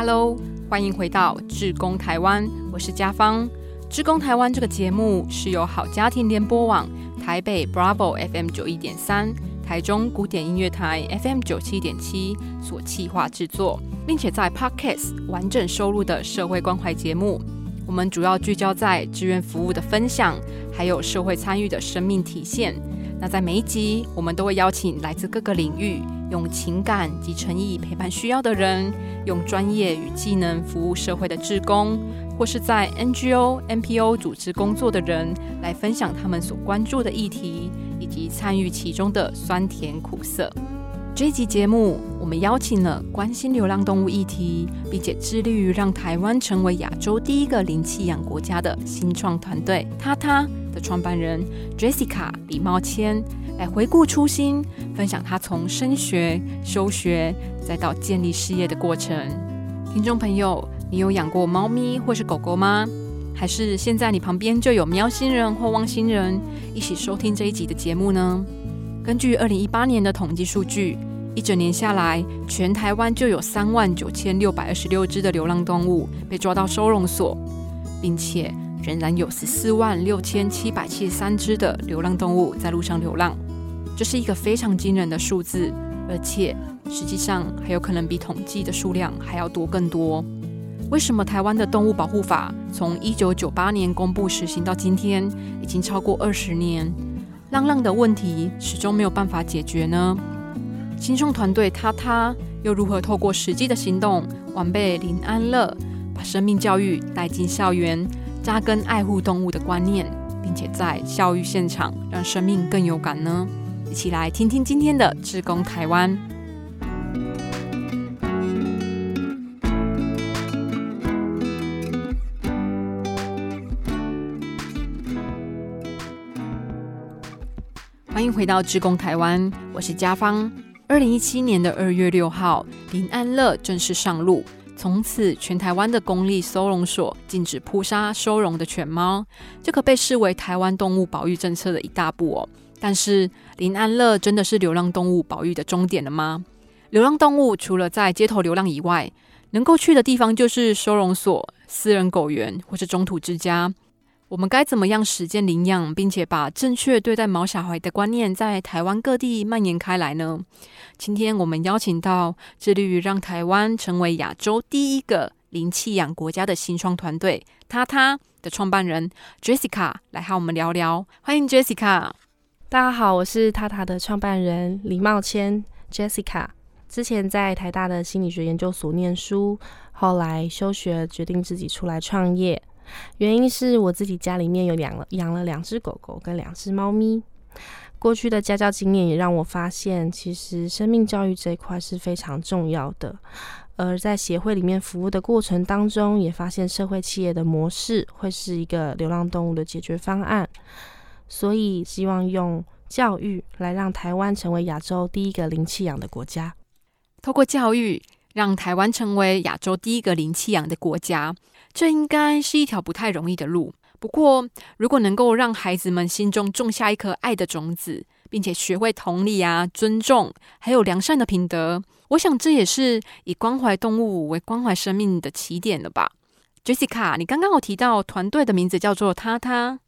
Hello，欢迎回到志工台湾，我是家芳。志工台湾这个节目是由好家庭联播网、台北 Bravo FM 九一点三、台中古典音乐台 FM 九七点七所企划制作，并且在 Podcast 完整收录的社会关怀节目。我们主要聚焦在志愿服务的分享，还有社会参与的生命体现。那在每一集，我们都会邀请来自各个领域，用情感及诚意陪伴需要的人，用专业与技能服务社会的志工，或是在 NGO、NPO 组织工作的人，来分享他们所关注的议题，以及参与其中的酸甜苦涩。这一集节目，我们邀请了关心流浪动物议题，并且致力于让台湾成为亚洲第一个零弃养国家的新创团队——他他。的创办人 Jessica 李茂谦来回顾初心，分享他从升学、休学再到建立事业的过程。听众朋友，你有养过猫咪或是狗狗吗？还是现在你旁边就有喵星人或汪星人一起收听这一集的节目呢？根据二零一八年的统计数据，一整年下来，全台湾就有三万九千六百二十六只的流浪动物被抓到收容所，并且。仍然有十四万六千七百七十三只的流浪动物在路上流浪，这是一个非常惊人的数字，而且实际上还有可能比统计的数量还要多更多。为什么台湾的动物保护法从一九九八年公布实行到今天，已经超过二十年，浪浪的问题始终没有办法解决呢？新创团队他他又如何透过实际的行动，完备林安乐，把生命教育带进校园？扎根爱护动物的观念，并且在教育现场让生命更有感呢？一起来听听今天的志工台湾。欢迎回到志工台湾，我是家芳。二零一七年的二月六号，林安乐正式上路。从此，全台湾的公立收容所禁止扑杀收容的犬猫，这可被视为台湾动物保育政策的一大步哦。但是，林安乐真的是流浪动物保育的终点了吗？流浪动物除了在街头流浪以外，能够去的地方就是收容所、私人狗园或是中途之家。我们该怎么样实践领养，并且把正确对待毛小孩的观念在台湾各地蔓延开来呢？今天我们邀请到致力于让台湾成为亚洲第一个零弃养国家的新创团队——他他的创办人 Jessica 来和我们聊聊。欢迎 Jessica！大家好，我是他他的创办人李茂谦 Jessica。之前在台大的心理学研究所念书，后来休学，决定自己出来创业。原因是我自己家里面有养了养了两只狗狗跟两只猫咪，过去的家教经验也让我发现，其实生命教育这一块是非常重要的。而在协会里面服务的过程当中，也发现社会企业的模式会是一个流浪动物的解决方案，所以希望用教育来让台湾成为亚洲第一个零弃养的国家。透过教育，让台湾成为亚洲第一个零弃养的国家。这应该是一条不太容易的路。不过，如果能够让孩子们心中种下一颗爱的种子，并且学会同理啊、尊重，还有良善的品德，我想这也是以关怀动物为关怀生命的起点了吧。Jessica，你刚刚有提到团队的名字叫做他他。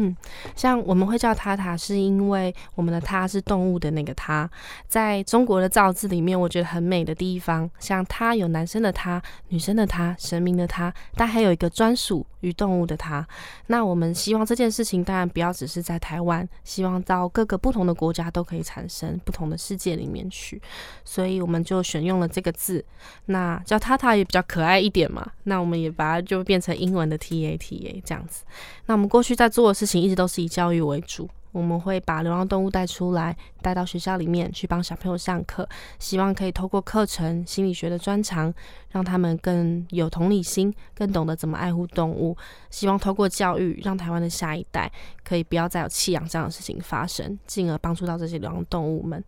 嗯，像我们会叫它塔，是因为我们的它是动物的那个它，在中国的造字里面，我觉得很美的地方，像它有男生的它、女生的它、神明的它，但还有一个专属于动物的它。那我们希望这件事情当然不要只是在台湾，希望到各个不同的国家都可以产生不同的世界里面去，所以我们就选用了这个字，那叫塔塔也比较可爱一点嘛，那我们也把它就变成英文的 T A T A 这样子。那我们过去在做的。事情一直都是以教育为主，我们会把流浪动物带出来，带到学校里面去帮小朋友上课，希望可以透过课程心理学的专长，让他们更有同理心，更懂得怎么爱护动物。希望透过教育，让台湾的下一代可以不要再有弃养这样的事情发生，进而帮助到这些流浪动物们。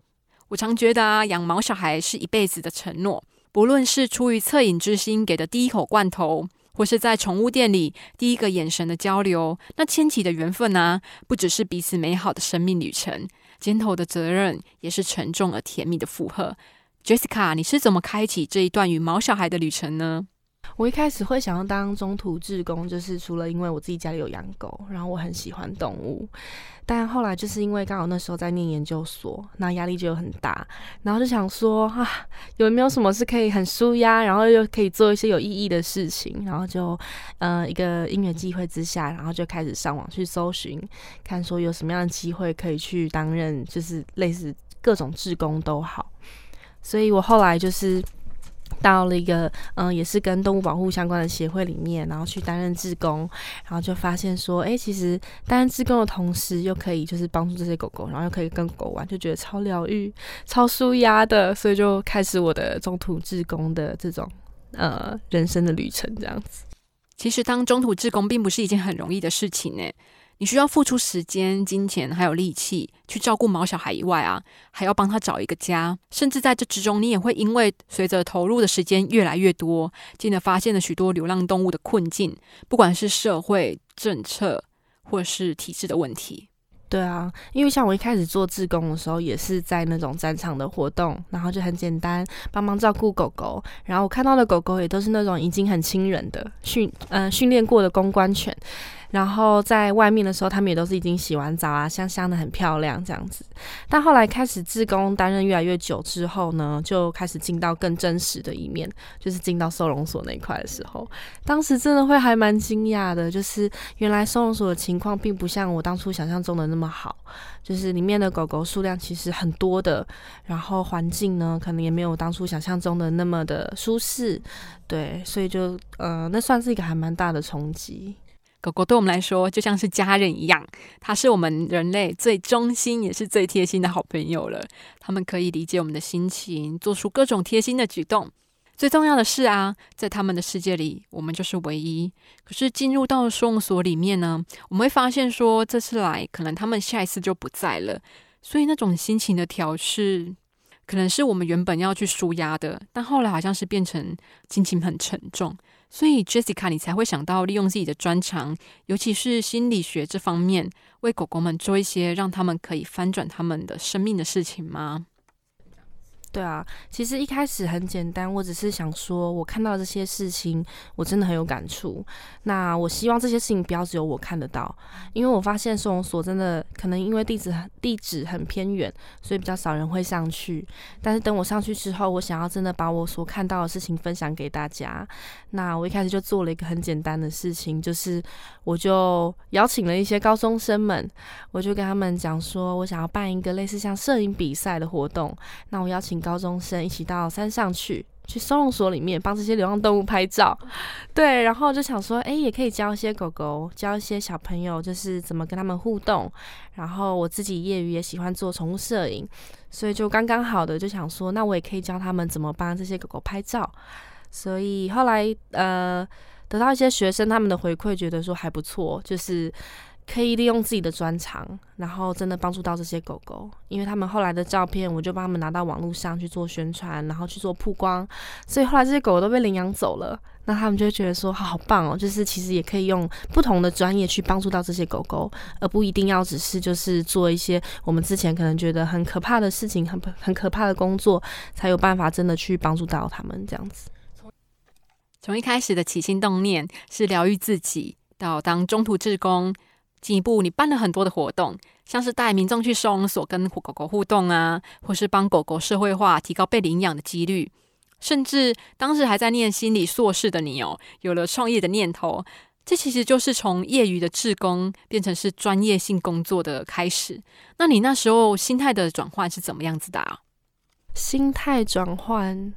我常觉得啊，养毛小孩是一辈子的承诺，不论是出于恻隐之心给的第一口罐头。或是在宠物店里第一个眼神的交流，那牵起的缘分呢？不只是彼此美好的生命旅程，肩头的责任也是沉重而甜蜜的负荷。Jessica，你是怎么开启这一段与毛小孩的旅程呢？我一开始会想要当中途志工，就是除了因为我自己家里有养狗，然后我很喜欢动物，但后来就是因为刚好那时候在念研究所，那压力就很大，然后就想说啊，有没有什么是可以很舒压，然后又可以做一些有意义的事情，然后就呃一个因缘机会之下，然后就开始上网去搜寻，看说有什么样的机会可以去担任，就是类似各种志工都好，所以我后来就是。到了一个嗯，也是跟动物保护相关的协会里面，然后去担任志工，然后就发现说，哎，其实担任志工的同时，又可以就是帮助这些狗狗，然后又可以跟狗玩，就觉得超疗愈、超舒压的，所以就开始我的中途志工的这种呃人生的旅程，这样子。其实当中途志工并不是一件很容易的事情呢。你需要付出时间、金钱还有力气去照顾毛小孩以外啊，还要帮他找一个家。甚至在这之中，你也会因为随着投入的时间越来越多，进而发现了许多流浪动物的困境，不管是社会政策或是体制的问题。对啊，因为像我一开始做志工的时候，也是在那种战场的活动，然后就很简单，帮忙照顾狗狗。然后我看到的狗狗也都是那种已经很亲人的训，嗯，训练过的公关犬。然后在外面的时候，他们也都是已经洗完澡啊，香香的，很漂亮这样子。但后来开始自工担任越来越久之后呢，就开始进到更真实的一面，就是进到收容所那一块的时候，当时真的会还蛮惊讶的，就是原来收容所的情况并不像我当初想象中的那么好，就是里面的狗狗数量其实很多的，然后环境呢可能也没有当初想象中的那么的舒适，对，所以就呃，那算是一个还蛮大的冲击。狗狗对我们来说就像是家人一样，它是我们人类最忠心也是最贴心的好朋友了。它们可以理解我们的心情，做出各种贴心的举动。最重要的是啊，在他们的世界里，我们就是唯一。可是进入到收容所里面呢，我们会发现说，这次来可能他们下一次就不在了。所以那种心情的调试，可能是我们原本要去舒压的，但后来好像是变成心情很沉重。所以，Jessica，你才会想到利用自己的专长，尤其是心理学这方面，为狗狗们做一些让他们可以翻转他们的生命的事情吗？对啊，其实一开始很简单，我只是想说，我看到这些事情，我真的很有感触。那我希望这些事情不要只有我看得到，因为我发现收容所真的可能因为地址地址很偏远，所以比较少人会上去。但是等我上去之后，我想要真的把我所看到的事情分享给大家。那我一开始就做了一个很简单的事情，就是我就邀请了一些高中生们，我就跟他们讲说，我想要办一个类似像摄影比赛的活动。那我邀请。高中生一起到山上去，去收容所里面帮这些流浪动物拍照，对，然后就想说，哎，也可以教一些狗狗，教一些小朋友，就是怎么跟他们互动。然后我自己业余也喜欢做宠物摄影，所以就刚刚好的就想说，那我也可以教他们怎么帮这些狗狗拍照。所以后来呃，得到一些学生他们的回馈，觉得说还不错，就是。可以利用自己的专长，然后真的帮助到这些狗狗，因为他们后来的照片，我就帮他们拿到网络上去做宣传，然后去做曝光，所以后来这些狗狗都被领养走了。那他们就会觉得说，好棒哦，就是其实也可以用不同的专业去帮助到这些狗狗，而不一定要只是就是做一些我们之前可能觉得很可怕的事情，很很可怕的工作，才有办法真的去帮助到他们这样子。从一开始的起心动念是疗愈自己，到当中途志工。进一步，你办了很多的活动，像是带民众去收容所跟狗狗互动啊，或是帮狗狗社会化，提高被领养的几率，甚至当时还在念心理硕士的你哦，有了创业的念头。这其实就是从业余的志工变成是专业性工作的开始。那你那时候心态的转换是怎么样子的啊？心态转换。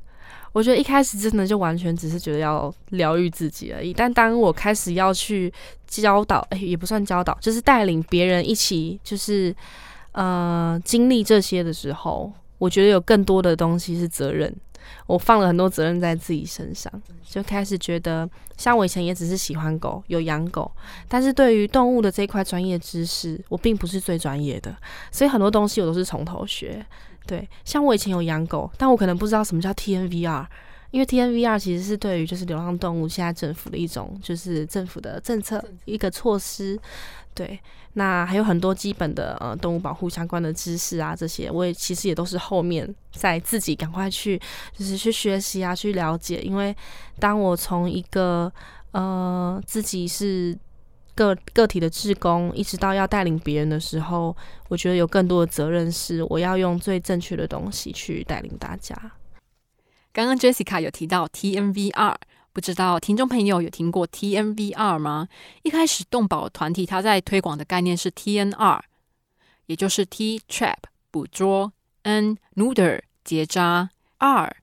我觉得一开始真的就完全只是觉得要疗愈自己而已，但当我开始要去教导，哎，也不算教导，就是带领别人一起，就是呃经历这些的时候，我觉得有更多的东西是责任，我放了很多责任在自己身上，就开始觉得，像我以前也只是喜欢狗，有养狗，但是对于动物的这块专业知识，我并不是最专业的，所以很多东西我都是从头学。对，像我以前有养狗，但我可能不知道什么叫 TNVR，因为 TNVR 其实是对于就是流浪动物现在政府的一种就是政府的政策一个措施，对。那还有很多基本的呃动物保护相关的知识啊，这些我也其实也都是后面在自己赶快去就是去学习啊，去了解。因为当我从一个呃自己是个个体的志工，一直到要带领别人的时候，我觉得有更多的责任是我要用最正确的东西去带领大家。刚刚 Jessica 有提到 TNVR。不知道听众朋友有听过 TNVR 吗？一开始动保团体它在推广的概念是 TNR，也就是 T trap 捕捉，N neuter 结扎，R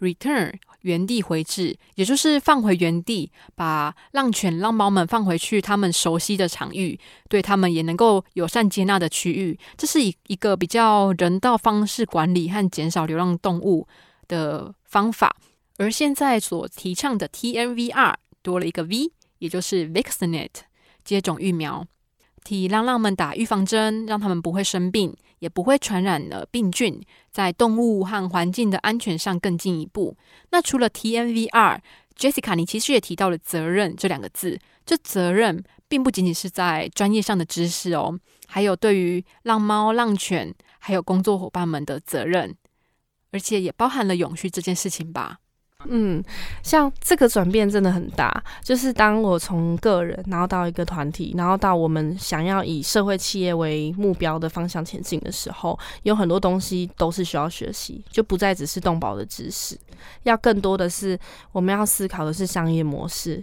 return 原地回置，也就是放回原地，把浪犬浪猫们放回去他们熟悉的场域，对他们也能够友善接纳的区域。这是一一个比较人道方式管理和减少流浪动物的方法。而现在所提倡的 TNVR 多了一个 V，也就是 Vaccinate 接种疫苗，替浪浪们打预防针，让他们不会生病，也不会传染了病菌，在动物和环境的安全上更进一步。那除了 TNVR，Jessica，你其实也提到了责任这两个字。这责任并不仅仅是在专业上的知识哦，还有对于浪猫、浪犬还有工作伙伴们的责任，而且也包含了永续这件事情吧。嗯，像这个转变真的很大，就是当我从个人，然后到一个团体，然后到我们想要以社会企业为目标的方向前进的时候，有很多东西都是需要学习，就不再只是动保的知识，要更多的是我们要思考的是商业模式。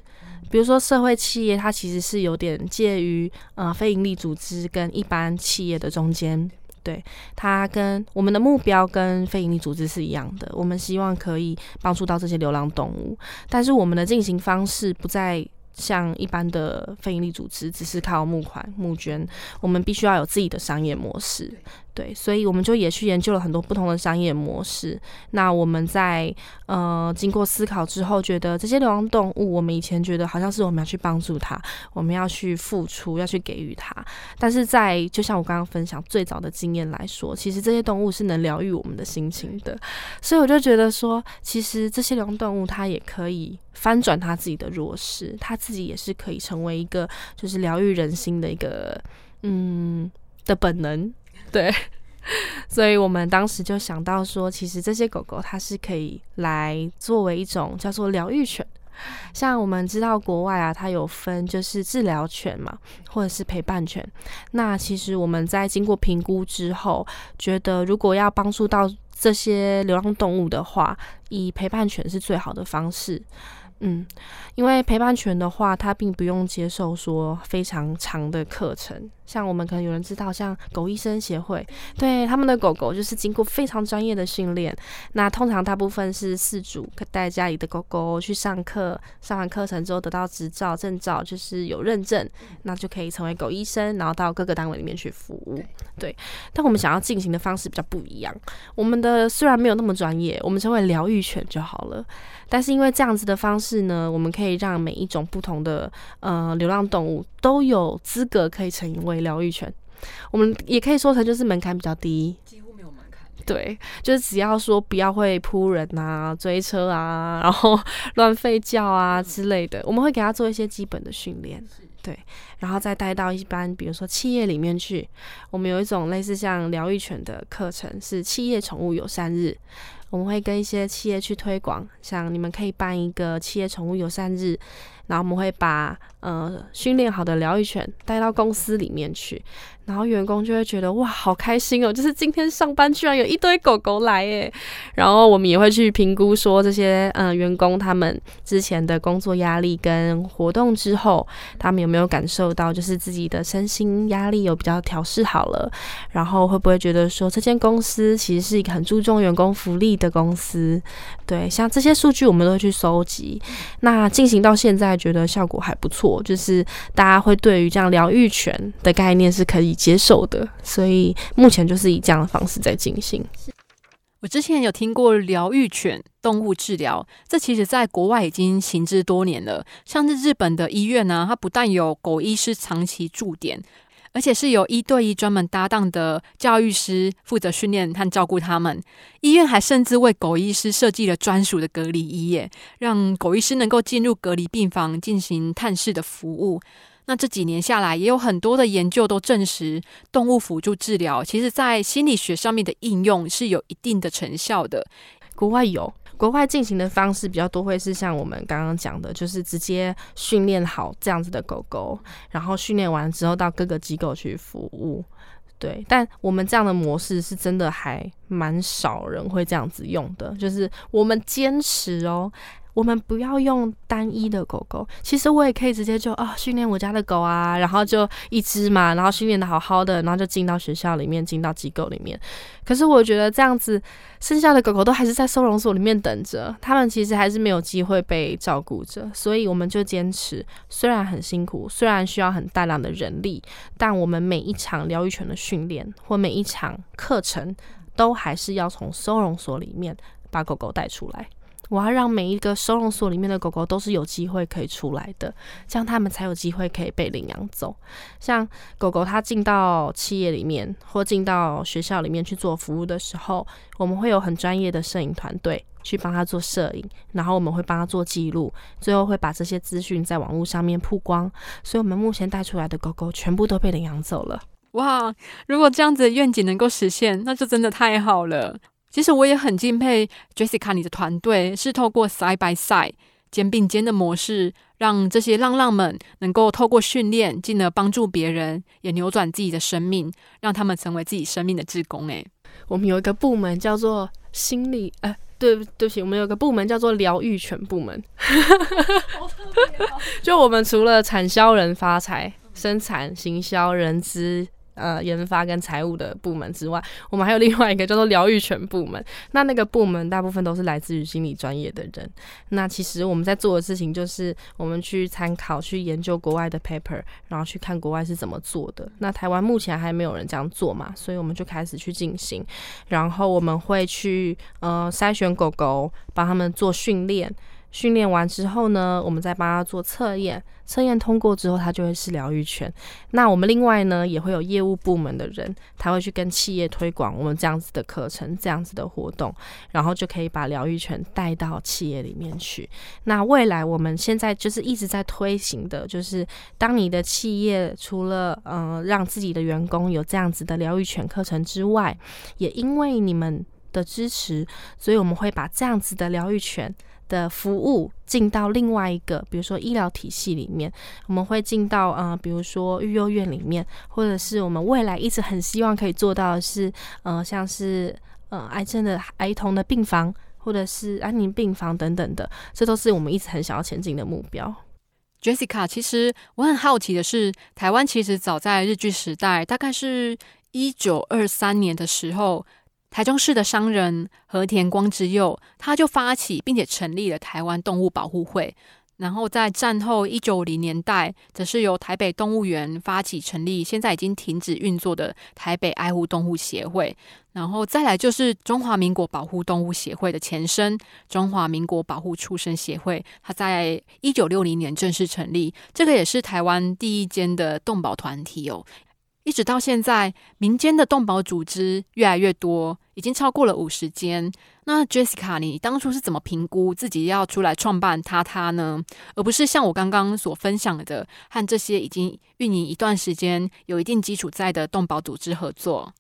比如说社会企业，它其实是有点介于呃非营利组织跟一般企业的中间。对它跟我们的目标跟非营利组织是一样的，我们希望可以帮助到这些流浪动物，但是我们的进行方式不再像一般的非营利组织，只是靠募款募捐，我们必须要有自己的商业模式。对，所以我们就也去研究了很多不同的商业模式。那我们在呃经过思考之后，觉得这些流浪动物，我们以前觉得好像是我们要去帮助它，我们要去付出，要去给予它。但是在就像我刚刚分享最早的经验来说，其实这些动物是能疗愈我们的心情的。所以我就觉得说，其实这些流浪动物它也可以翻转它自己的弱势，它自己也是可以成为一个就是疗愈人心的一个嗯的本能。对，所以我们当时就想到说，其实这些狗狗它是可以来作为一种叫做疗愈犬。像我们知道国外啊，它有分就是治疗犬嘛，或者是陪伴犬。那其实我们在经过评估之后，觉得如果要帮助到这些流浪动物的话，以陪伴犬是最好的方式。嗯，因为陪伴犬的话，它并不用接受说非常长的课程。像我们可能有人知道，像狗医生协会，对他们的狗狗就是经过非常专业的训练。那通常大部分是饲主带家里的狗狗去上课，上完课程之后得到执照证照，就是有认证，那就可以成为狗医生，然后到各个单位里面去服务。对，但我们想要进行的方式比较不一样。我们的虽然没有那么专业，我们称为疗愈犬就好了。但是因为这样子的方式呢，我们可以让每一种不同的呃流浪动物都有资格可以成为疗愈犬。我们也可以说成就是门槛比较低，几乎没有门槛。对，就是只要说不要会扑人啊、追车啊，然后乱吠叫啊之类的，我们会给他做一些基本的训练。对，然后再带到一般比如说企业里面去，我们有一种类似像疗愈犬的课程，是企业宠物友善日。我们会跟一些企业去推广，像你们可以办一个企业宠物友善日，然后我们会把呃训练好的疗愈犬带到公司里面去。然后员工就会觉得哇，好开心哦！就是今天上班居然有一堆狗狗来耶。然后我们也会去评估说这些嗯员工他们之前的工作压力跟活动之后，他们有没有感受到就是自己的身心压力有比较调试好了？然后会不会觉得说这间公司其实是一个很注重员工福利的公司？对，像这些数据我们都会去收集。那进行到现在，觉得效果还不错，就是大家会对于这样疗愈犬的概念是可以。接受的，所以目前就是以这样的方式在进行。我之前有听过疗愈犬动物治疗，这其实在国外已经行之多年了。像是日本的医院呢，它不但有狗医师长期驻点，而且是由一对一专门搭档的教育师负责训练和照顾他们。医院还甚至为狗医师设计了专属的隔离衣，耶，让狗医师能够进入隔离病房进行探视的服务。那这几年下来，也有很多的研究都证实，动物辅助治疗其实在心理学上面的应用是有一定的成效的。国外有，国外进行的方式比较多，会是像我们刚刚讲的，就是直接训练好这样子的狗狗，然后训练完之后到各个机构去服务。对，但我们这样的模式是真的还蛮少人会这样子用的，就是我们坚持哦。我们不要用单一的狗狗，其实我也可以直接就啊训练我家的狗啊，然后就一只嘛，然后训练的好好的，然后就进到学校里面，进到机构里面。可是我觉得这样子，剩下的狗狗都还是在收容所里面等着，他们其实还是没有机会被照顾着。所以我们就坚持，虽然很辛苦，虽然需要很大量的人力，但我们每一场疗愈犬的训练或每一场课程，都还是要从收容所里面把狗狗带出来。我要让每一个收容所里面的狗狗都是有机会可以出来的，这样他们才有机会可以被领养走。像狗狗它进到企业里面或进到学校里面去做服务的时候，我们会有很专业的摄影团队去帮它做摄影，然后我们会帮它做记录，最后会把这些资讯在网络上面曝光。所以，我们目前带出来的狗狗全部都被领养走了。哇！如果这样子的愿景能够实现，那就真的太好了。其实我也很敬佩 Jessica，你的团队是透过 side by side 肩并肩的模式，让这些浪浪们能够透过训练，进而帮助别人，也扭转自己的生命，让他们成为自己生命的志工。诶，我们有一个部门叫做心理，哎，对对不起，我们有个部门叫做疗愈犬部门。就我们除了产销人发财、生产、行销、人资。呃，研发跟财务的部门之外，我们还有另外一个叫做疗愈犬部门。那那个部门大部分都是来自于心理专业的人。那其实我们在做的事情就是，我们去参考、去研究国外的 paper，然后去看国外是怎么做的。那台湾目前还没有人这样做嘛，所以我们就开始去进行。然后我们会去呃筛选狗狗，帮他们做训练。训练完之后呢，我们再帮他做测验，测验通过之后，他就会是疗愈犬。那我们另外呢，也会有业务部门的人，他会去跟企业推广我们这样子的课程、这样子的活动，然后就可以把疗愈犬带到企业里面去。那未来我们现在就是一直在推行的，就是当你的企业除了呃让自己的员工有这样子的疗愈犬课程之外，也因为你们的支持，所以我们会把这样子的疗愈犬。的服务进到另外一个，比如说医疗体系里面，我们会进到呃，比如说育幼院里面，或者是我们未来一直很希望可以做到的是，呃，像是呃癌症的儿童的病房，或者是安宁病房等等的，这都是我们一直很想要前进的目标。Jessica，其实我很好奇的是，台湾其实早在日据时代，大概是一九二三年的时候。台中市的商人和田光之佑，他就发起并且成立了台湾动物保护会。然后在战后一九五零年代，则是由台北动物园发起成立，现在已经停止运作的台北爱护动物协会。然后再来就是中华民国保护动物协会的前身——中华民国保护畜生协会，它在一九六零年正式成立。这个也是台湾第一间的动保团体哦。一直到现在，民间的动保组织越来越多，已经超过了五十间。那 Jessica，你当初是怎么评估自己要出来创办他他呢？而不是像我刚刚所分享的，和这些已经运营一段时间、有一定基础在的动保组织合作？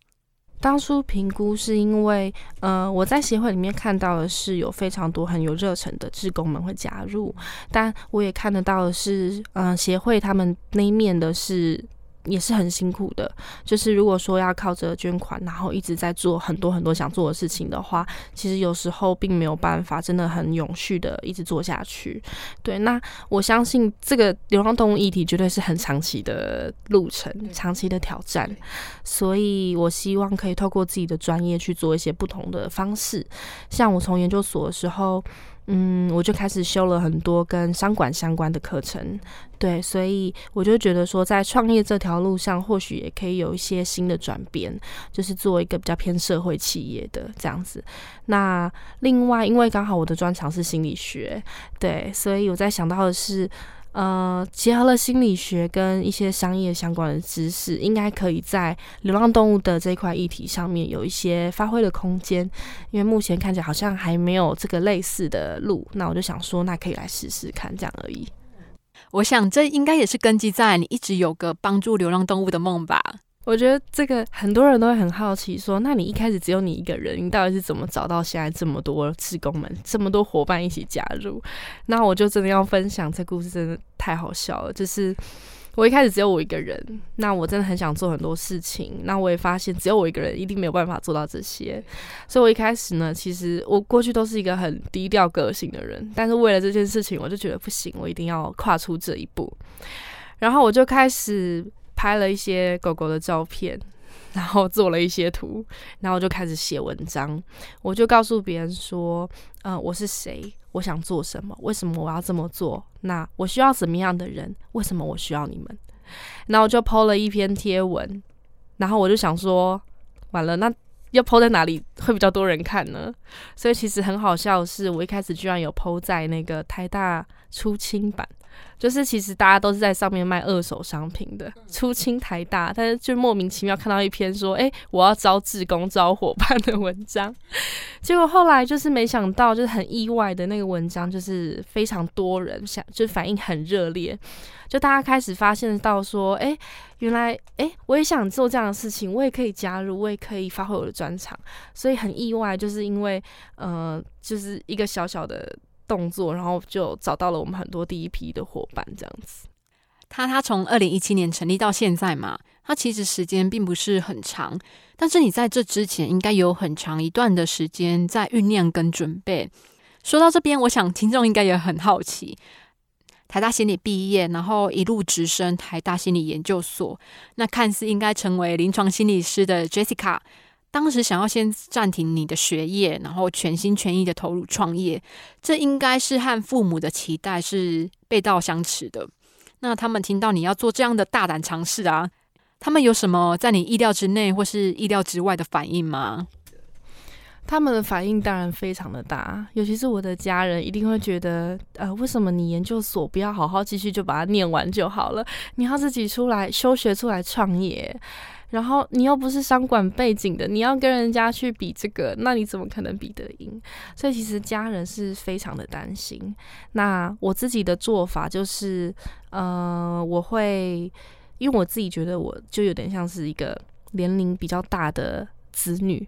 当初评估是因为，呃，我在协会里面看到的是有非常多很有热忱的志工们会加入，但我也看得到的是，嗯，协会他们那一面的是。也是很辛苦的，就是如果说要靠着捐款，然后一直在做很多很多想做的事情的话，其实有时候并没有办法真的很永续的一直做下去。对，那我相信这个流浪动物议题绝对是很长期的路程，长期的挑战，所以我希望可以透过自己的专业去做一些不同的方式。像我从研究所的时候。嗯，我就开始修了很多跟商管相关的课程，对，所以我就觉得说，在创业这条路上，或许也可以有一些新的转变，就是做一个比较偏社会企业的这样子。那另外，因为刚好我的专长是心理学，对，所以我在想到的是。呃，结合了心理学跟一些商业相关的知识，应该可以在流浪动物的这块议题上面有一些发挥的空间。因为目前看起来好像还没有这个类似的路，那我就想说，那可以来试试看，这样而已。我想这应该也是根基在你一直有个帮助流浪动物的梦吧。我觉得这个很多人都会很好奇，说那你一开始只有你一个人，你到底是怎么找到现在这么多职工们、这么多伙伴一起加入？那我就真的要分享这故事，真的太好笑了。就是我一开始只有我一个人，那我真的很想做很多事情，那我也发现只有我一个人一定没有办法做到这些，所以我一开始呢，其实我过去都是一个很低调个性的人，但是为了这件事情，我就觉得不行，我一定要跨出这一步，然后我就开始。拍了一些狗狗的照片，然后做了一些图，然后就开始写文章。我就告诉别人说：“嗯，我是谁？我想做什么？为什么我要这么做？那我需要什么样的人？为什么我需要你们？”然后我就 PO 了一篇贴文，然后我就想说：“完了，那要 PO 在哪里会比较多人看呢？”所以其实很好笑是，我一开始居然有 PO 在那个台大出清版。就是其实大家都是在上面卖二手商品的，出清台大，但是就莫名其妙看到一篇说，哎，我要招志工招伙伴的文章，结果后来就是没想到，就是很意外的那个文章，就是非常多人想，就反应很热烈，就大家开始发现到说，哎，原来，哎，我也想做这样的事情，我也可以加入，我也可以发挥我的专长，所以很意外，就是因为，呃，就是一个小小的。动作，然后就找到了我们很多第一批的伙伴，这样子。他他从二零一七年成立到现在嘛，他其实时间并不是很长，但是你在这之前应该有很长一段的时间在酝酿跟准备。说到这边，我想听众应该也很好奇，台大心理毕业，然后一路直升台大心理研究所，那看似应该成为临床心理师的 Jessica。当时想要先暂停你的学业，然后全心全意的投入创业，这应该是和父母的期待是背道相驰的。那他们听到你要做这样的大胆尝试啊，他们有什么在你意料之内或是意料之外的反应吗？他们的反应当然非常的大，尤其是我的家人，一定会觉得，呃，为什么你研究所不要好好继续就把它念完就好了？你要自己出来休学出来创业。然后你又不是商管背景的，你要跟人家去比这个，那你怎么可能比得赢？所以其实家人是非常的担心。那我自己的做法就是，呃，我会因为我自己觉得我就有点像是一个年龄比较大的子女。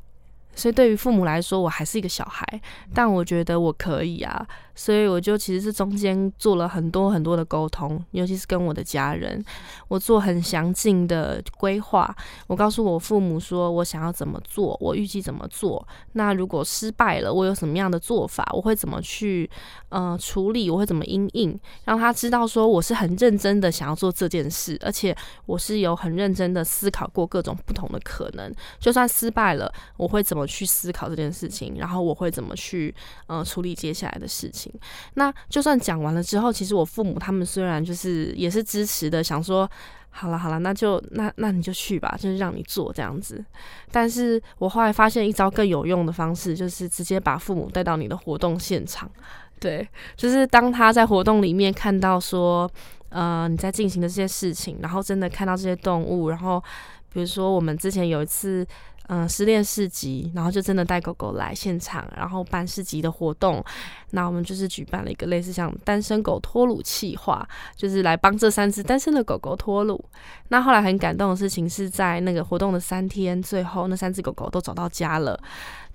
所以对于父母来说，我还是一个小孩，但我觉得我可以啊，所以我就其实是中间做了很多很多的沟通，尤其是跟我的家人，我做很详尽的规划。我告诉我父母说我想要怎么做，我预计怎么做。那如果失败了，我有什么样的做法？我会怎么去呃处理？我会怎么应应？让他知道说我是很认真的想要做这件事，而且我是有很认真的思考过各种不同的可能。就算失败了，我会怎么？去思考这件事情，然后我会怎么去呃处理接下来的事情那就算讲完了之后，其实我父母他们虽然就是也是支持的，想说好了好了，那就那那你就去吧，就是让你做这样子。但是我后来发现一招更有用的方式，就是直接把父母带到你的活动现场。对，就是当他在活动里面看到说呃你在进行的这些事情，然后真的看到这些动物，然后比如说我们之前有一次。嗯，失恋市集，然后就真的带狗狗来现场，然后办市集的活动。那我们就是举办了一个类似像单身狗脱乳计划，就是来帮这三只单身的狗狗脱乳。那后来很感动的事情是在那个活动的三天，最后那三只狗狗都找到家了。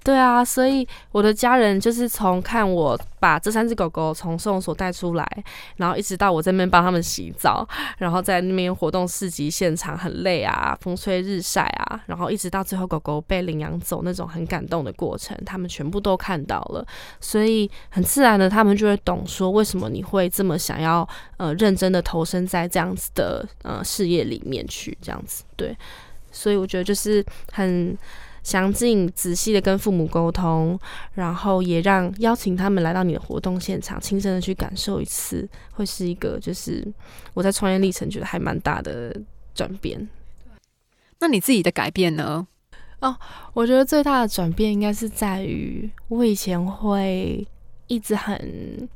对啊，所以我的家人就是从看我把这三只狗狗从收容所带出来，然后一直到我这边帮他们洗澡，然后在那边活动市集现场很累啊，风吹日晒啊，然后一直到最后狗狗被领养走那种很感动的过程，他们全部都看到了，所以很自然的他们就会懂说为什么你会这么想要呃认真的投身在这样子的呃事业里面去这样子，对，所以我觉得就是很。详尽仔细的跟父母沟通，然后也让邀请他们来到你的活动现场，亲身的去感受一次，会是一个就是我在创业历程觉得还蛮大的转变。那你自己的改变呢？哦，我觉得最大的转变应该是在于我以前会一直很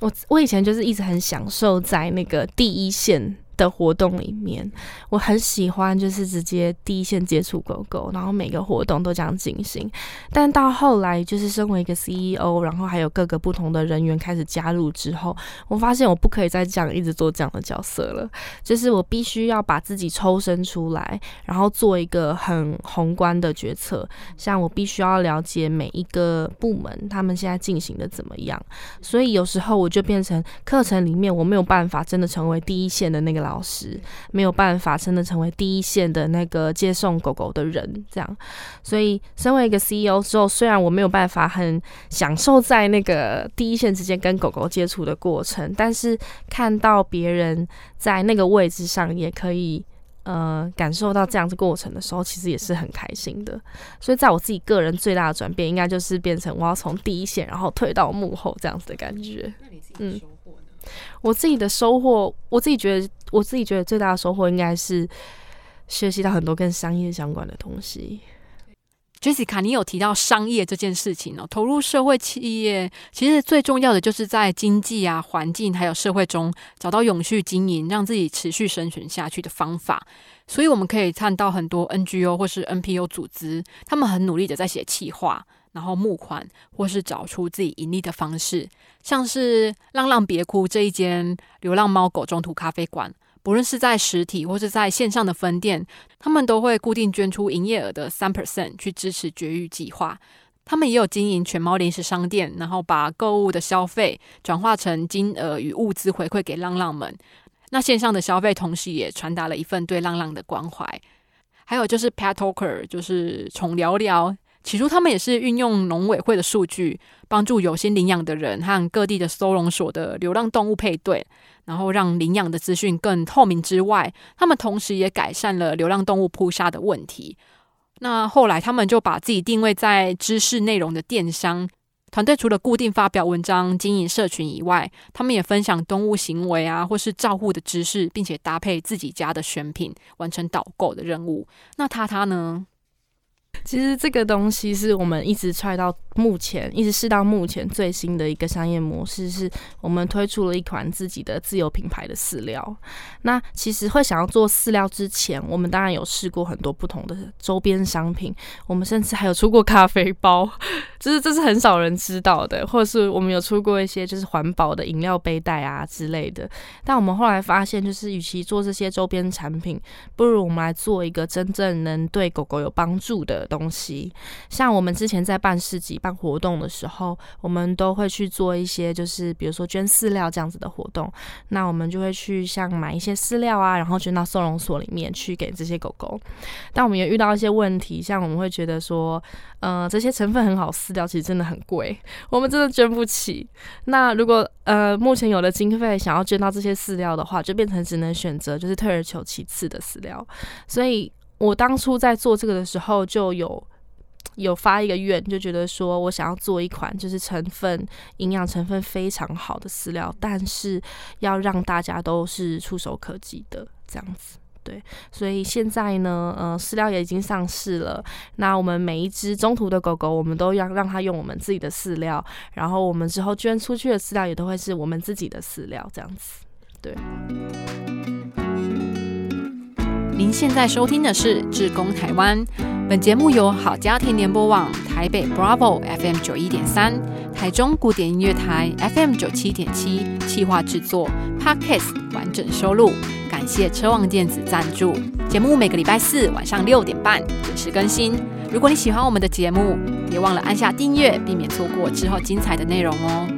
我我以前就是一直很享受在那个第一线。的活动里面，我很喜欢，就是直接第一线接触狗狗，然后每个活动都这样进行。但到后来，就是身为一个 CEO，然后还有各个不同的人员开始加入之后，我发现我不可以再这样一直做这样的角色了。就是我必须要把自己抽身出来，然后做一个很宏观的决策。像我必须要了解每一个部门他们现在进行的怎么样。所以有时候我就变成课程里面我没有办法真的成为第一线的那个。老师没有办法真的成为第一线的那个接送狗狗的人，这样，所以身为一个 CEO 之后，虽然我没有办法很享受在那个第一线之间跟狗狗接触的过程，但是看到别人在那个位置上也可以呃感受到这样子过程的时候，其实也是很开心的。所以在我自己个人最大的转变，应该就是变成我要从第一线，然后退到幕后这样子的感觉。嗯。我自己的收获，我自己觉得，我自己觉得最大的收获应该是学习到很多跟商业相关的东西。Jessica，你有提到商业这件事情哦，投入社会企业，其实最重要的就是在经济啊、环境还有社会中找到永续经营，让自己持续生存下去的方法。所以我们可以看到很多 NGO 或是 NPO 组织，他们很努力的在写企划。然后募款，或是找出自己盈利的方式，像是“浪浪别哭”这一间流浪猫狗中途咖啡馆，不论是在实体或是在线上的分店，他们都会固定捐出营业额的三 percent 去支持绝育计划。他们也有经营犬猫零食商店，然后把购物的消费转化成金额与物资回馈给浪浪们。那线上的消费同时也传达了一份对浪浪的关怀。还有就是 Pet Talker，就是宠聊聊。起初，他们也是运用农委会的数据，帮助有心领养的人和各地的收容所的流浪动物配对，然后让领养的资讯更透明之外，他们同时也改善了流浪动物扑杀的问题。那后来，他们就把自己定位在知识内容的电商团队，除了固定发表文章、经营社群以外，他们也分享动物行为啊，或是照护的知识，并且搭配自己家的选品，完成导购的任务。那他他呢？其实这个东西是我们一直踹到目前，一直试到目前最新的一个商业模式，是我们推出了一款自己的自有品牌的饲料。那其实会想要做饲料之前，我们当然有试过很多不同的周边商品，我们甚至还有出过咖啡包，就是这是很少人知道的，或者是我们有出过一些就是环保的饮料杯带啊之类的。但我们后来发现，就是与其做这些周边产品，不如我们来做一个真正能对狗狗有帮助的。东西，像我们之前在办市集、办活动的时候，我们都会去做一些，就是比如说捐饲料这样子的活动。那我们就会去像买一些饲料啊，然后捐到收容所里面去给这些狗狗。但我们也遇到一些问题，像我们会觉得说，呃，这些成分很好，饲料其实真的很贵，我们真的捐不起。那如果呃目前有了经费想要捐到这些饲料的话，就变成只能选择就是退而求其次的饲料，所以。我当初在做这个的时候，就有有发一个愿，就觉得说我想要做一款就是成分营养成分非常好的饲料，但是要让大家都是触手可及的这样子。对，所以现在呢，呃，饲料也已经上市了。那我们每一只中途的狗狗，我们都要让它用我们自己的饲料，然后我们之后捐出去的饲料也都会是我们自己的饲料，这样子。对。您现在收听的是《志工台湾》，本节目由好家庭联播网台北 Bravo FM 九一点三、台中古典音乐台 FM 九七点七企划制作，Podcast 完整收录。感谢车望电子赞助。节目每个礼拜四晚上六点半准时更新。如果你喜欢我们的节目，别忘了按下订阅，避免错过之后精彩的内容哦。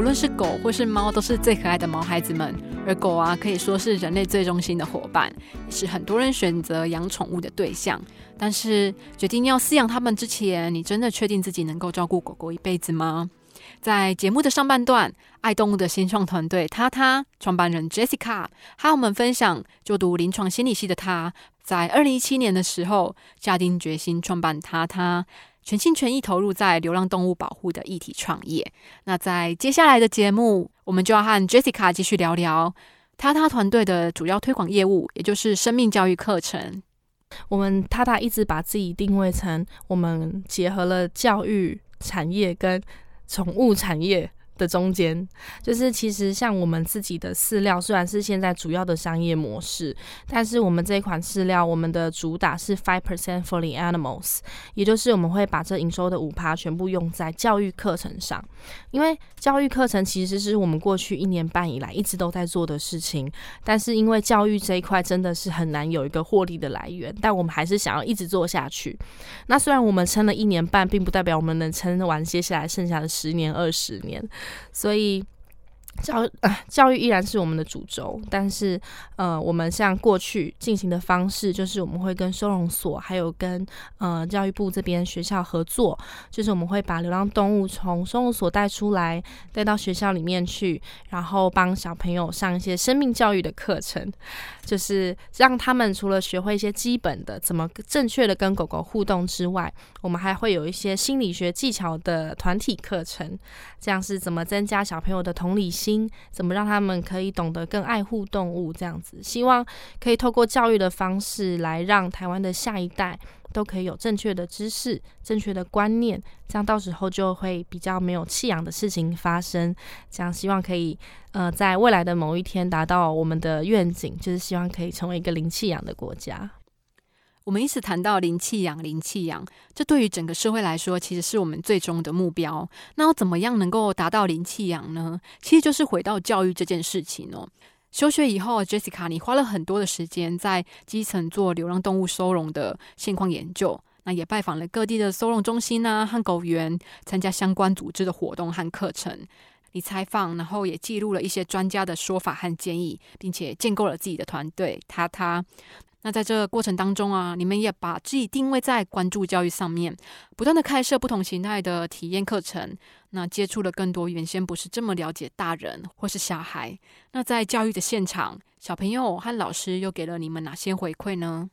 无论是狗或是猫，都是最可爱的毛孩子们。而狗啊，可以说是人类最忠心的伙伴，也是很多人选择养宠物的对象。但是，决定要饲养它们之前，你真的确定自己能够照顾狗狗一辈子吗？在节目的上半段，爱动物的新创团队他他创办人 Jessica，和我们分享就读临床心理系的他，在二零一七年的时候下定决心创办他他。全心全意投入在流浪动物保护的议题创业。那在接下来的节目，我们就要和 Jessica 继续聊聊他他团队的主要推广业务，也就是生命教育课程。我们塔塔一直把自己定位成我们结合了教育产业跟宠物产业。的中间，就是其实像我们自己的饲料，虽然是现在主要的商业模式，但是我们这一款饲料，我们的主打是 five percent for the animals，也就是我们会把这营收的五趴全部用在教育课程上，因为教育课程其实是我们过去一年半以来一直都在做的事情，但是因为教育这一块真的是很难有一个获利的来源，但我们还是想要一直做下去。那虽然我们撑了一年半，并不代表我们能撑完接下来剩下的十年、二十年。所以。教呃教育依然是我们的主轴，但是呃，我们像过去进行的方式，就是我们会跟收容所还有跟呃教育部这边学校合作，就是我们会把流浪动物从收容所带出来，带到学校里面去，然后帮小朋友上一些生命教育的课程，就是让他们除了学会一些基本的怎么正确的跟狗狗互动之外，我们还会有一些心理学技巧的团体课程，这样是怎么增加小朋友的同理心。心怎么让他们可以懂得更爱护动物？这样子，希望可以透过教育的方式来让台湾的下一代都可以有正确的知识、正确的观念，这样到时候就会比较没有弃养的事情发生。这样希望可以呃，在未来的某一天达到我们的愿景，就是希望可以成为一个零弃养的国家。我们一直谈到零弃养，零弃养，这对于整个社会来说，其实是我们最终的目标。那要怎么样能够达到零弃养呢？其实就是回到教育这件事情哦。休学以后，Jessica，你花了很多的时间在基层做流浪动物收容的现况研究，那也拜访了各地的收容中心啊和狗园，参加相关组织的活动和课程。你采访，然后也记录了一些专家的说法和建议，并且建构了自己的团队。他他。那在这过程当中啊，你们也把自己定位在关注教育上面，不断的开设不同形态的体验课程，那接触了更多原先不是这么了解大人或是小孩。那在教育的现场，小朋友和老师又给了你们哪些回馈呢？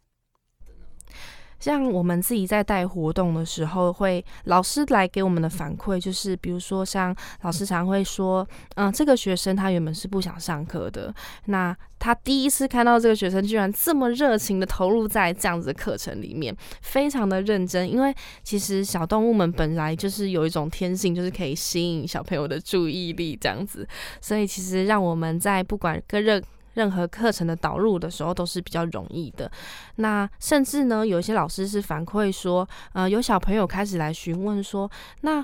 像我们自己在带活动的时候，会老师来给我们的反馈，就是比如说，像老师常会说，嗯，这个学生他原本是不想上课的，那他第一次看到这个学生居然这么热情的投入在这样子的课程里面，非常的认真，因为其实小动物们本来就是有一种天性，就是可以吸引小朋友的注意力这样子，所以其实让我们在不管跟任任何课程的导入的时候都是比较容易的。那甚至呢，有一些老师是反馈说，呃，有小朋友开始来询问说，那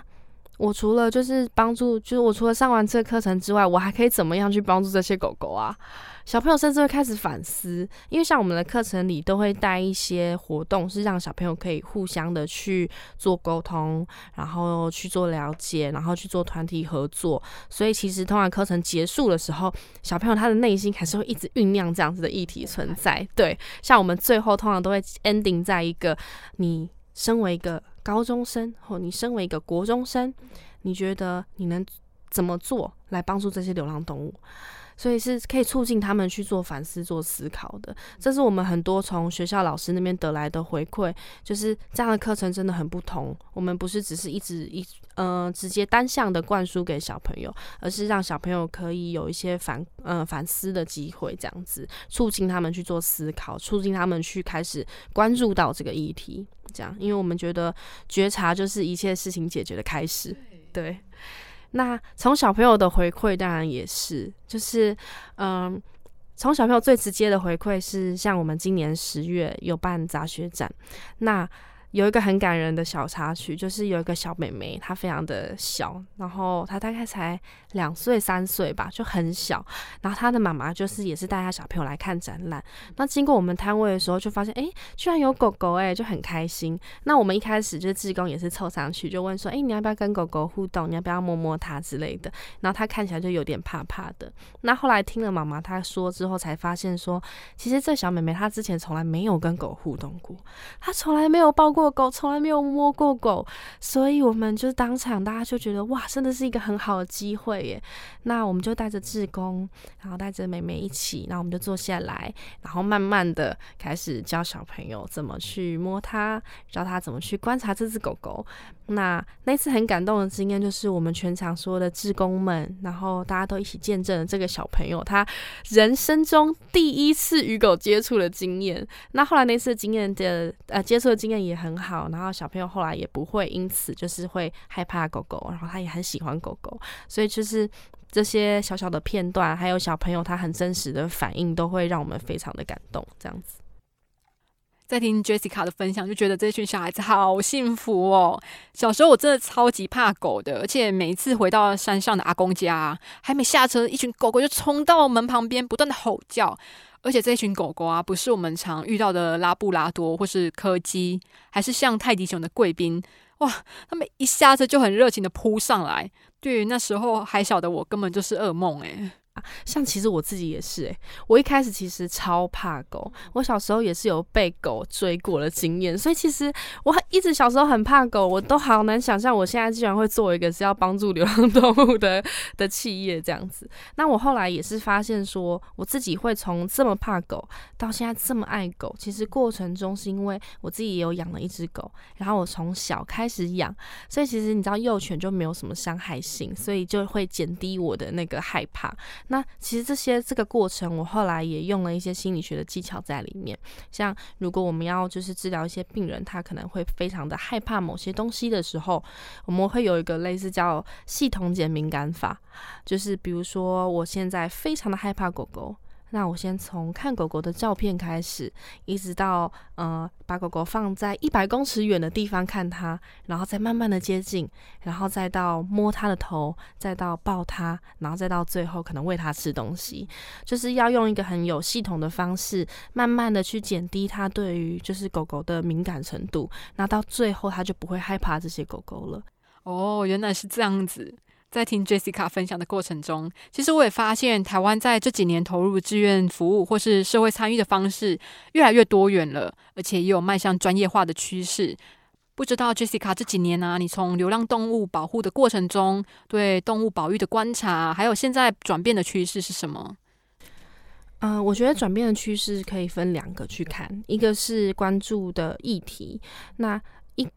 我除了就是帮助，就是我除了上完这课程之外，我还可以怎么样去帮助这些狗狗啊？小朋友甚至会开始反思，因为像我们的课程里都会带一些活动，是让小朋友可以互相的去做沟通，然后去做了解，然后去做团体合作。所以其实通常课程结束的时候，小朋友他的内心还是会一直酝酿这样子的议题存在。对，像我们最后通常都会 ending 在一个，你身为一个高中生，或你身为一个国中生，你觉得你能怎么做来帮助这些流浪动物？所以是可以促进他们去做反思、做思考的。这是我们很多从学校老师那边得来的回馈，就是这样的课程真的很不同。我们不是只是一直一呃直接单向的灌输给小朋友，而是让小朋友可以有一些反呃反思的机会，这样子促进他们去做思考，促进他们去开始关注到这个议题。这样，因为我们觉得觉察就是一切事情解决的开始。对。那从小朋友的回馈，当然也是，就是，嗯，从小朋友最直接的回馈是，像我们今年十月有办杂学展，那。有一个很感人的小插曲，就是有一个小妹妹，她非常的小，然后她大概才两岁三岁吧，就很小。然后她的妈妈就是也是带她小朋友来看展览。那经过我们摊位的时候，就发现哎，居然有狗狗哎，就很开心。那我们一开始就是志工也是凑上去，就问说，哎，你要不要跟狗狗互动？你要不要摸摸它之类的？然后她看起来就有点怕怕的。那后来听了妈妈她说之后，才发现说，其实这小妹妹她之前从来没有跟狗互动过，她从来没有抱过。过狗，从来没有摸过狗，所以我们就当场大家就觉得哇，真的是一个很好的机会耶。那我们就带着志工，然后带着美美一起，然后我们就坐下来，然后慢慢的开始教小朋友怎么去摸它，教他怎么去观察这只狗狗。那那次很感动的经验就是我们全场所有的志工们，然后大家都一起见证了这个小朋友他人生中第一次与狗接触的经验。那后来那次经验的呃接触的经验也很好，然后小朋友后来也不会因此就是会害怕狗狗，然后他也很喜欢狗狗，所以就是这些小小的片段，还有小朋友他很真实的反应，都会让我们非常的感动。这样子。在听 Jessica 的分享，就觉得这群小孩子好幸福哦。小时候我真的超级怕狗的，而且每一次回到山上的阿公家，还没下车，一群狗狗就冲到门旁边，不断的吼叫。而且这群狗狗啊，不是我们常遇到的拉布拉多或是柯基，还是像泰迪熊的贵宾。哇，他们一下车就很热情的扑上来，对于那时候还小的我，根本就是噩梦诶。像其实我自己也是诶，我一开始其实超怕狗，我小时候也是有被狗追过的经验，所以其实我一直小时候很怕狗，我都好难想象我现在居然会做一个是要帮助流浪动物的的企业这样子。那我后来也是发现说，我自己会从这么怕狗到现在这么爱狗，其实过程中是因为我自己也有养了一只狗，然后我从小开始养，所以其实你知道幼犬就没有什么伤害性，所以就会减低我的那个害怕。那其实这些这个过程，我后来也用了一些心理学的技巧在里面。像如果我们要就是治疗一些病人，他可能会非常的害怕某些东西的时候，我们会有一个类似叫系统减敏感法，就是比如说我现在非常的害怕狗狗。那我先从看狗狗的照片开始，一直到呃把狗狗放在一百公尺远的地方看它，然后再慢慢的接近，然后再到摸它的头，再到抱它，然后再到最后可能喂它吃东西，就是要用一个很有系统的方式，慢慢的去减低它对于就是狗狗的敏感程度，那到最后它就不会害怕这些狗狗了。哦，原来是这样子。在听 Jessica 分享的过程中，其实我也发现，台湾在这几年投入志愿服务或是社会参与的方式越来越多元了，而且也有迈向专业化的趋势。不知道 Jessica 这几年呢，你从流浪动物保护的过程中，对动物保育的观察，还有现在转变的趋势是什么？嗯，我觉得转变的趋势可以分两个去看，一个是关注的议题，那一。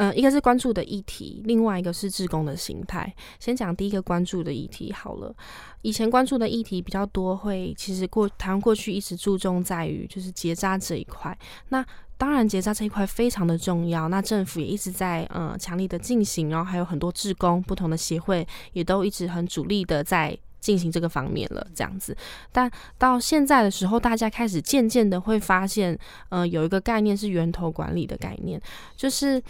嗯，一个是关注的议题，另外一个是志工的心态。先讲第一个关注的议题好了。以前关注的议题比较多，会其实过台湾过去一直注重在于就是结扎这一块。那当然结扎这一块非常的重要，那政府也一直在嗯强力的进行，然后还有很多志工不同的协会也都一直很主力的在进行这个方面了，这样子。但到现在的时候，大家开始渐渐的会发现，嗯，有一个概念是源头管理的概念，就是。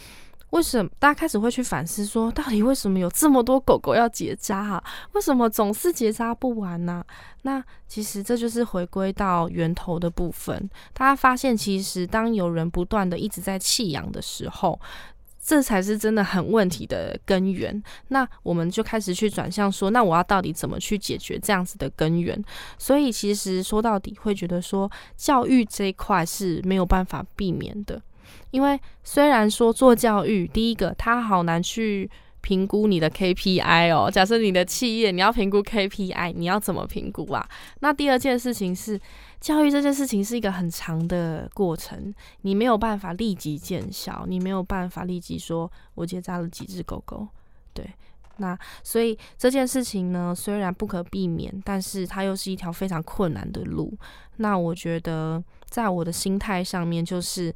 为什么大家开始会去反思说，到底为什么有这么多狗狗要结扎啊？为什么总是结扎不完呢？那其实这就是回归到源头的部分。大家发现，其实当有人不断的一直在弃养的时候，这才是真的很问题的根源。那我们就开始去转向说，那我要到底怎么去解决这样子的根源？所以其实说到底，会觉得说，教育这一块是没有办法避免的。因为虽然说做教育，第一个它好难去评估你的 KPI 哦。假设你的企业你要评估 KPI，你要怎么评估啊？那第二件事情是，教育这件事情是一个很长的过程，你没有办法立即见效，你没有办法立即说我结扎了几只狗狗。对，那所以这件事情呢，虽然不可避免，但是它又是一条非常困难的路。那我觉得，在我的心态上面，就是。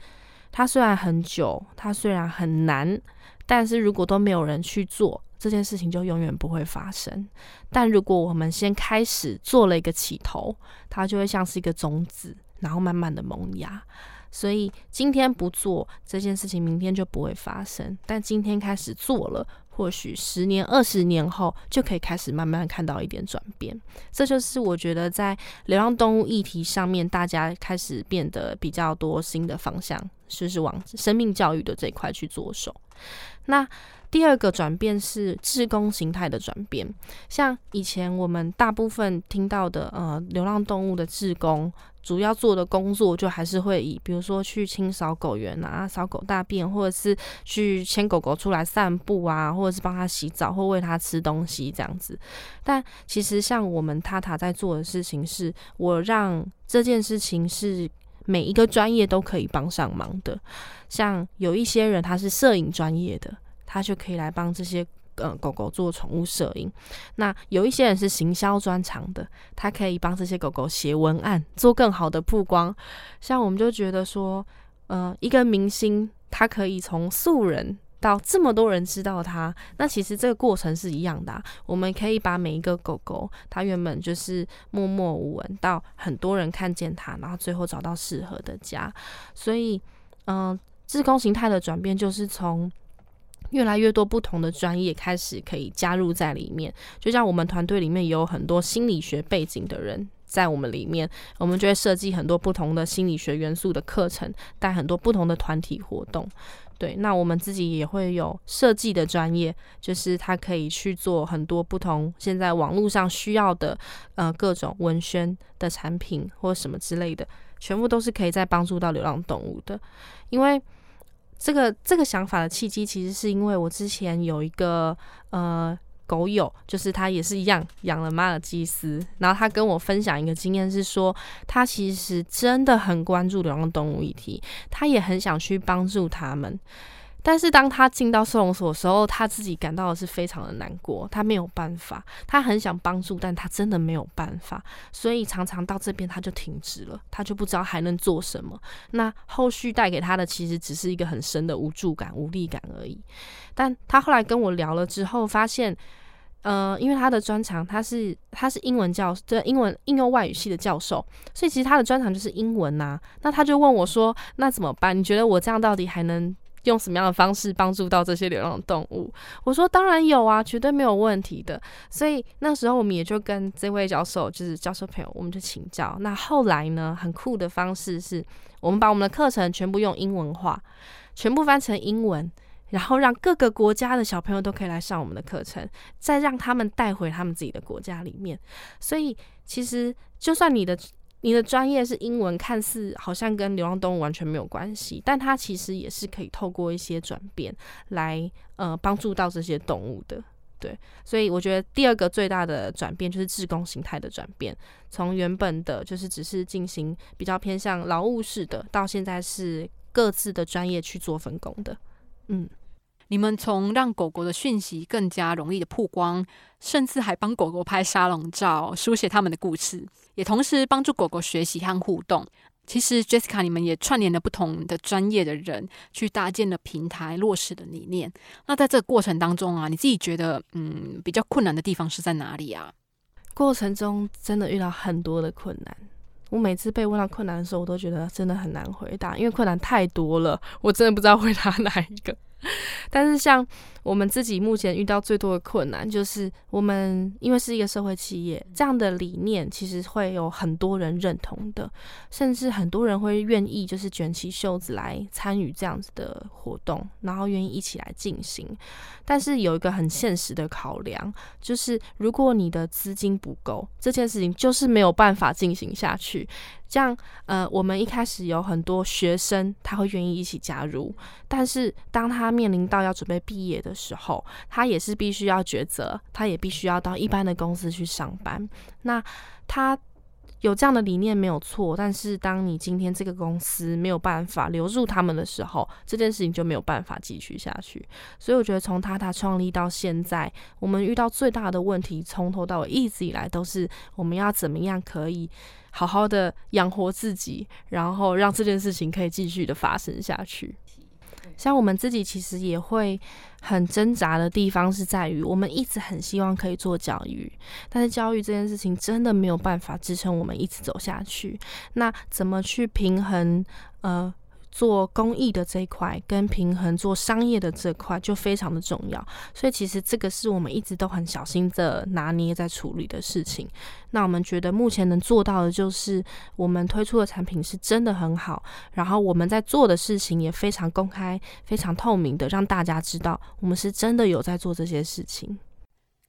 它虽然很久，它虽然很难，但是如果都没有人去做这件事情，就永远不会发生。但如果我们先开始做了一个起头，它就会像是一个种子，然后慢慢的萌芽。所以今天不做这件事情，明天就不会发生。但今天开始做了。或许十年、二十年后，就可以开始慢慢看到一点转变。这就是我觉得在流浪动物议题上面，大家开始变得比较多新的方向，就是往生命教育的这一块去着手。那第二个转变是志工形态的转变，像以前我们大部分听到的呃流浪动物的志工。主要做的工作就还是会以，比如说去清扫狗园啊，扫狗大便，或者是去牵狗狗出来散步啊，或者是帮它洗澡或喂它吃东西这样子。但其实像我们塔塔在做的事情，是我让这件事情是每一个专业都可以帮上忙的。像有一些人他是摄影专业的，他就可以来帮这些。呃，狗狗做宠物摄影，那有一些人是行销专长的，他可以帮这些狗狗写文案，做更好的曝光。像我们就觉得说，呃，一个明星他可以从素人到这么多人知道他，那其实这个过程是一样的。我们可以把每一个狗狗，它原本就是默默无闻，到很多人看见它，然后最后找到适合的家。所以，嗯，自工形态的转变就是从。越来越多不同的专业开始可以加入在里面，就像我们团队里面有很多心理学背景的人在我们里面，我们就会设计很多不同的心理学元素的课程，带很多不同的团体活动。对，那我们自己也会有设计的专业，就是他可以去做很多不同现在网络上需要的呃各种文宣的产品或什么之类的，全部都是可以在帮助到流浪动物的，因为。这个这个想法的契机，其实是因为我之前有一个呃狗友，就是他也是一样养了马尔济斯，然后他跟我分享一个经验，是说他其实真的很关注流浪动物议题，他也很想去帮助他们。但是当他进到收容所的时候，他自己感到的是非常的难过，他没有办法，他很想帮助，但他真的没有办法，所以常常到这边他就停止了，他就不知道还能做什么。那后续带给他的其实只是一个很深的无助感、无力感而已。但他后来跟我聊了之后，发现，呃，因为他的专长他是他是英文教，这英文应用外语系的教授，所以其实他的专长就是英文呐。那他就问我说：“那怎么办？你觉得我这样到底还能？”用什么样的方式帮助到这些流浪动物？我说当然有啊，绝对没有问题的。所以那时候我们也就跟这位教授，就是教授朋友，我们就请教。那后来呢，很酷的方式是我们把我们的课程全部用英文化，全部翻成英文，然后让各个国家的小朋友都可以来上我们的课程，再让他们带回他们自己的国家里面。所以其实就算你的。你的专业是英文，看似好像跟流浪动物完全没有关系，但它其实也是可以透过一些转变来呃帮助到这些动物的。对，所以我觉得第二个最大的转变就是志工形态的转变，从原本的就是只是进行比较偏向劳务式的，到现在是各自的专业去做分工的。嗯。你们从让狗狗的讯息更加容易的曝光，甚至还帮狗狗拍沙龙照，书写他们的故事，也同时帮助狗狗学习和互动。其实，Jessica，你们也串联了不同的专业的人，去搭建了平台，落实的理念。那在这个过程当中啊，你自己觉得，嗯，比较困难的地方是在哪里啊？过程中真的遇到很多的困难。我每次被问到困难的时候，我都觉得真的很难回答，因为困难太多了，我真的不知道回答哪一个。但是，像我们自己目前遇到最多的困难，就是我们因为是一个社会企业，这样的理念其实会有很多人认同的，甚至很多人会愿意就是卷起袖子来参与这样子的活动，然后愿意一起来进行。但是有一个很现实的考量，就是如果你的资金不够，这件事情就是没有办法进行下去。像呃，我们一开始有很多学生，他会愿意一起加入，但是当他面临到要准备毕业的时候，他也是必须要抉择，他也必须要到一般的公司去上班。那他。有这样的理念没有错，但是当你今天这个公司没有办法留住他们的时候，这件事情就没有办法继续下去。所以我觉得从他他创立到现在，我们遇到最大的问题，从头到尾一直以来都是我们要怎么样可以好好的养活自己，然后让这件事情可以继续的发生下去。像我们自己其实也会很挣扎的地方是在于，我们一直很希望可以做教育，但是教育这件事情真的没有办法支撑我们一直走下去。那怎么去平衡？呃，做公益的这一块跟平衡做商业的这块就非常的重要，所以其实这个是我们一直都很小心的拿捏在处理的事情。那我们觉得目前能做到的就是我们推出的产品是真的很好，然后我们在做的事情也非常公开、非常透明的，让大家知道我们是真的有在做这些事情。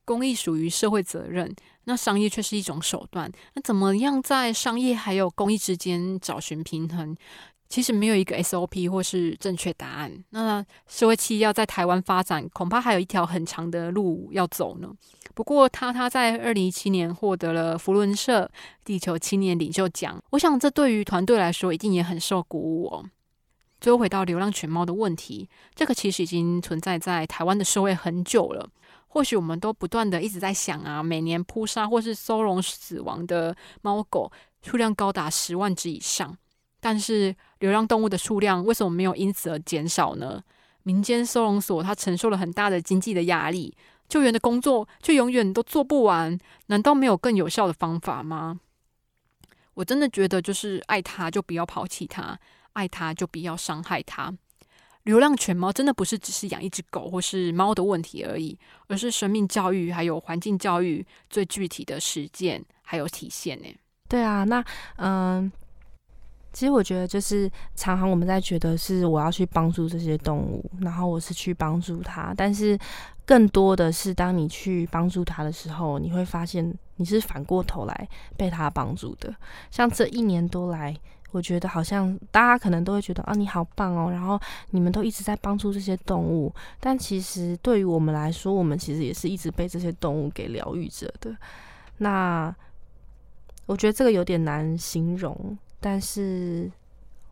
公益属于社会责任，那商业却是一种手段。那怎么样在商业还有公益之间找寻平衡？其实没有一个 SOP 或是正确答案。那社会企业要在台湾发展，恐怕还有一条很长的路要走呢。不过他他在二零一七年获得了福伦社地球青年领袖奖，我想这对于团队来说一定也很受鼓舞哦。最后回到流浪犬猫的问题，这个其实已经存在在台湾的社会很久了。或许我们都不断的一直在想啊，每年扑杀或是收容死亡的猫狗数量高达十万只以上。但是流浪动物的数量为什么没有因此而减少呢？民间收容所它承受了很大的经济的压力，救援的工作却永远都做不完。难道没有更有效的方法吗？我真的觉得，就是爱它就不要抛弃它，爱它就不要伤害它。流浪犬猫真的不是只是养一只狗或是猫的问题而已，而是生命教育还有环境教育最具体的实践还有体现呢。对啊，那嗯。其实我觉得，就是常常我们在觉得是我要去帮助这些动物，然后我是去帮助它，但是更多的是当你去帮助它的时候，你会发现你是反过头来被它帮助的。像这一年多来，我觉得好像大家可能都会觉得啊，你好棒哦，然后你们都一直在帮助这些动物，但其实对于我们来说，我们其实也是一直被这些动物给疗愈着的。那我觉得这个有点难形容。但是，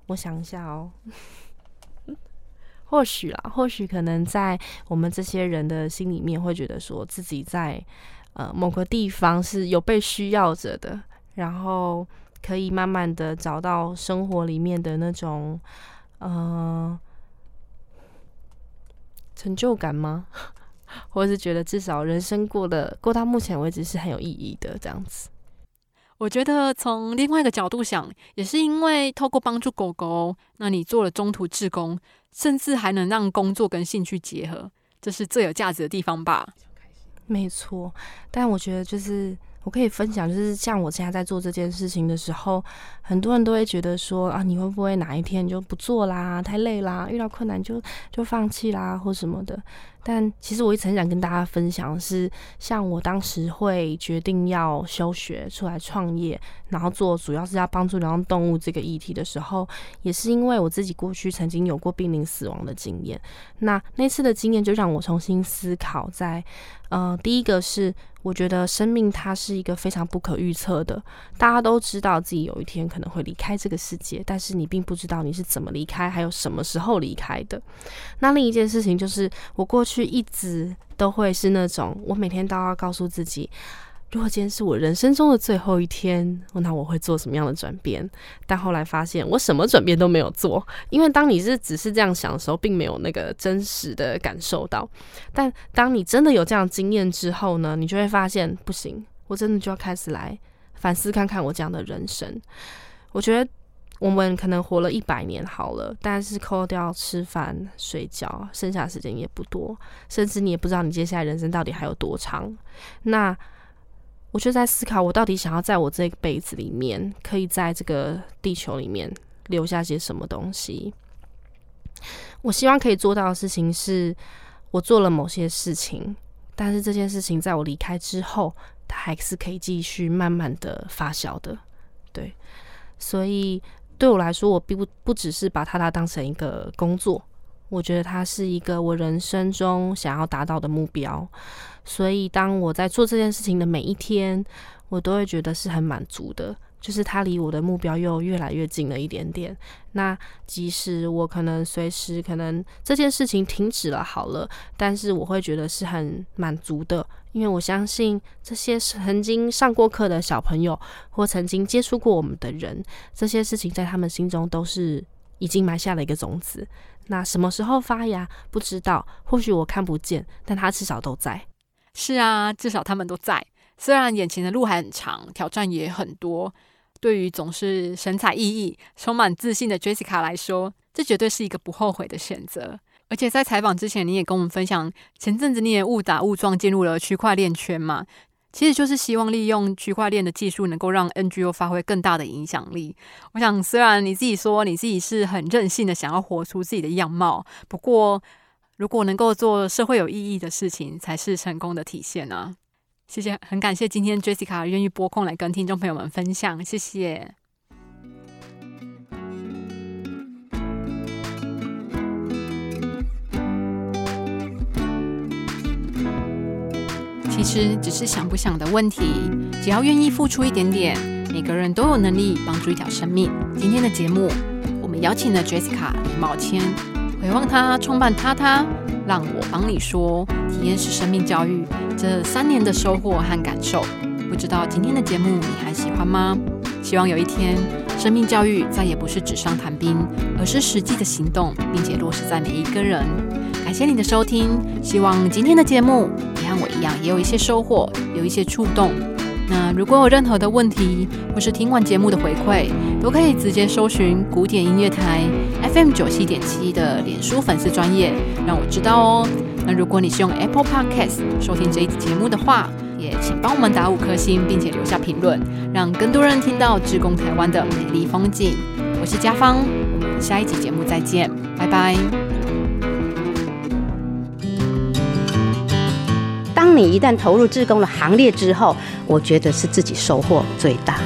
我想一下哦，或许啦，或许可能在我们这些人的心里面，会觉得说自己在呃某个地方是有被需要着的，然后可以慢慢的找到生活里面的那种呃成就感吗？或者是觉得至少人生过的过到目前为止是很有意义的这样子。我觉得从另外一个角度想，也是因为透过帮助狗狗，那你做了中途志工，甚至还能让工作跟兴趣结合，这是最有价值的地方吧？没错，但我觉得就是我可以分享，就是像我现在在做这件事情的时候，很多人都会觉得说啊，你会不会哪一天就不做啦？太累啦，遇到困难就就放弃啦，或什么的。但其实我一直很想跟大家分享，是像我当时会决定要休学出来创业，然后做主要是要帮助流浪动物这个议题的时候，也是因为我自己过去曾经有过濒临死亡的经验。那那次的经验就让我重新思考，在呃，第一个是。我觉得生命它是一个非常不可预测的。大家都知道自己有一天可能会离开这个世界，但是你并不知道你是怎么离开，还有什么时候离开的。那另一件事情就是，我过去去一直都会是那种，我每天都要告诉自己。如果今天是我人生中的最后一天，那我会做什么样的转变？但后来发现，我什么转变都没有做，因为当你是只是这样想的时候，并没有那个真实的感受到。但当你真的有这样经验之后呢，你就会发现，不行，我真的就要开始来反思看看我这样的人生。我觉得我们可能活了一百年好了，但是扣掉吃饭、睡觉，剩下的时间也不多，甚至你也不知道你接下来人生到底还有多长。那我就在思考，我到底想要在我这一辈子里面，可以在这个地球里面留下些什么东西？我希望可以做到的事情是，我做了某些事情，但是这件事情在我离开之后，它还是可以继续慢慢的发酵的。对，所以对我来说，我并不不只是把它它当成一个工作。我觉得它是一个我人生中想要达到的目标，所以当我在做这件事情的每一天，我都会觉得是很满足的。就是它离我的目标又越来越近了一点点。那即使我可能随时可能这件事情停止了好了，但是我会觉得是很满足的，因为我相信这些曾经上过课的小朋友或曾经接触过我们的人，这些事情在他们心中都是已经埋下了一个种子。那什么时候发芽不知道，或许我看不见，但它至少都在。是啊，至少他们都在。虽然眼前的路还很长，挑战也很多，对于总是神采奕奕、充满自信的 Jessica 来说，这绝对是一个不后悔的选择。而且在采访之前，你也跟我们分享，前阵子你也误打误撞进入了区块链圈嘛？其实就是希望利用区块链的技术，能够让 NGO 发挥更大的影响力。我想，虽然你自己说你自己是很任性的，想要活出自己的样貌，不过如果能够做社会有意义的事情，才是成功的体现呢。谢谢，很感谢今天 Jessica 愿意拨空来跟听众朋友们分享，谢谢。其实只是想不想的问题，只要愿意付出一点点，每个人都有能力帮助一条生命。今天的节目，我们邀请了 Jessica 李茂谦，回望他创办他他，让我帮你说，体验式生命教育这三年的收获和感受。不知道今天的节目你还喜欢吗？希望有一天，生命教育再也不是纸上谈兵，而是实际的行动，并且落实在每一个人。感谢你的收听，希望今天的节目也和我一样，也有一些收获，有一些触动。那如果有任何的问题，或是听完节目的回馈，都可以直接搜寻古典音乐台 FM 九七点七的脸书粉丝专业，让我知道哦。那如果你是用 Apple Podcast 收听这一集节目的话，也请帮我们打五颗星，并且留下评论，让更多人听到志工台湾的美丽风景。我是家芳，我们下一集节目再见，拜拜。当你一旦投入志工的行列之后，我觉得是自己收获最大。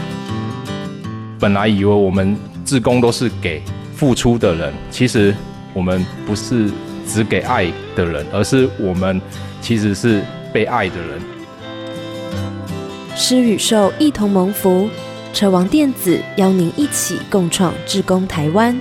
本来以为我们志工都是给付出的人，其实我们不是只给爱的人，而是我们其实是被爱的人。施与受一同蒙福，车王电子邀您一起共创志工台湾。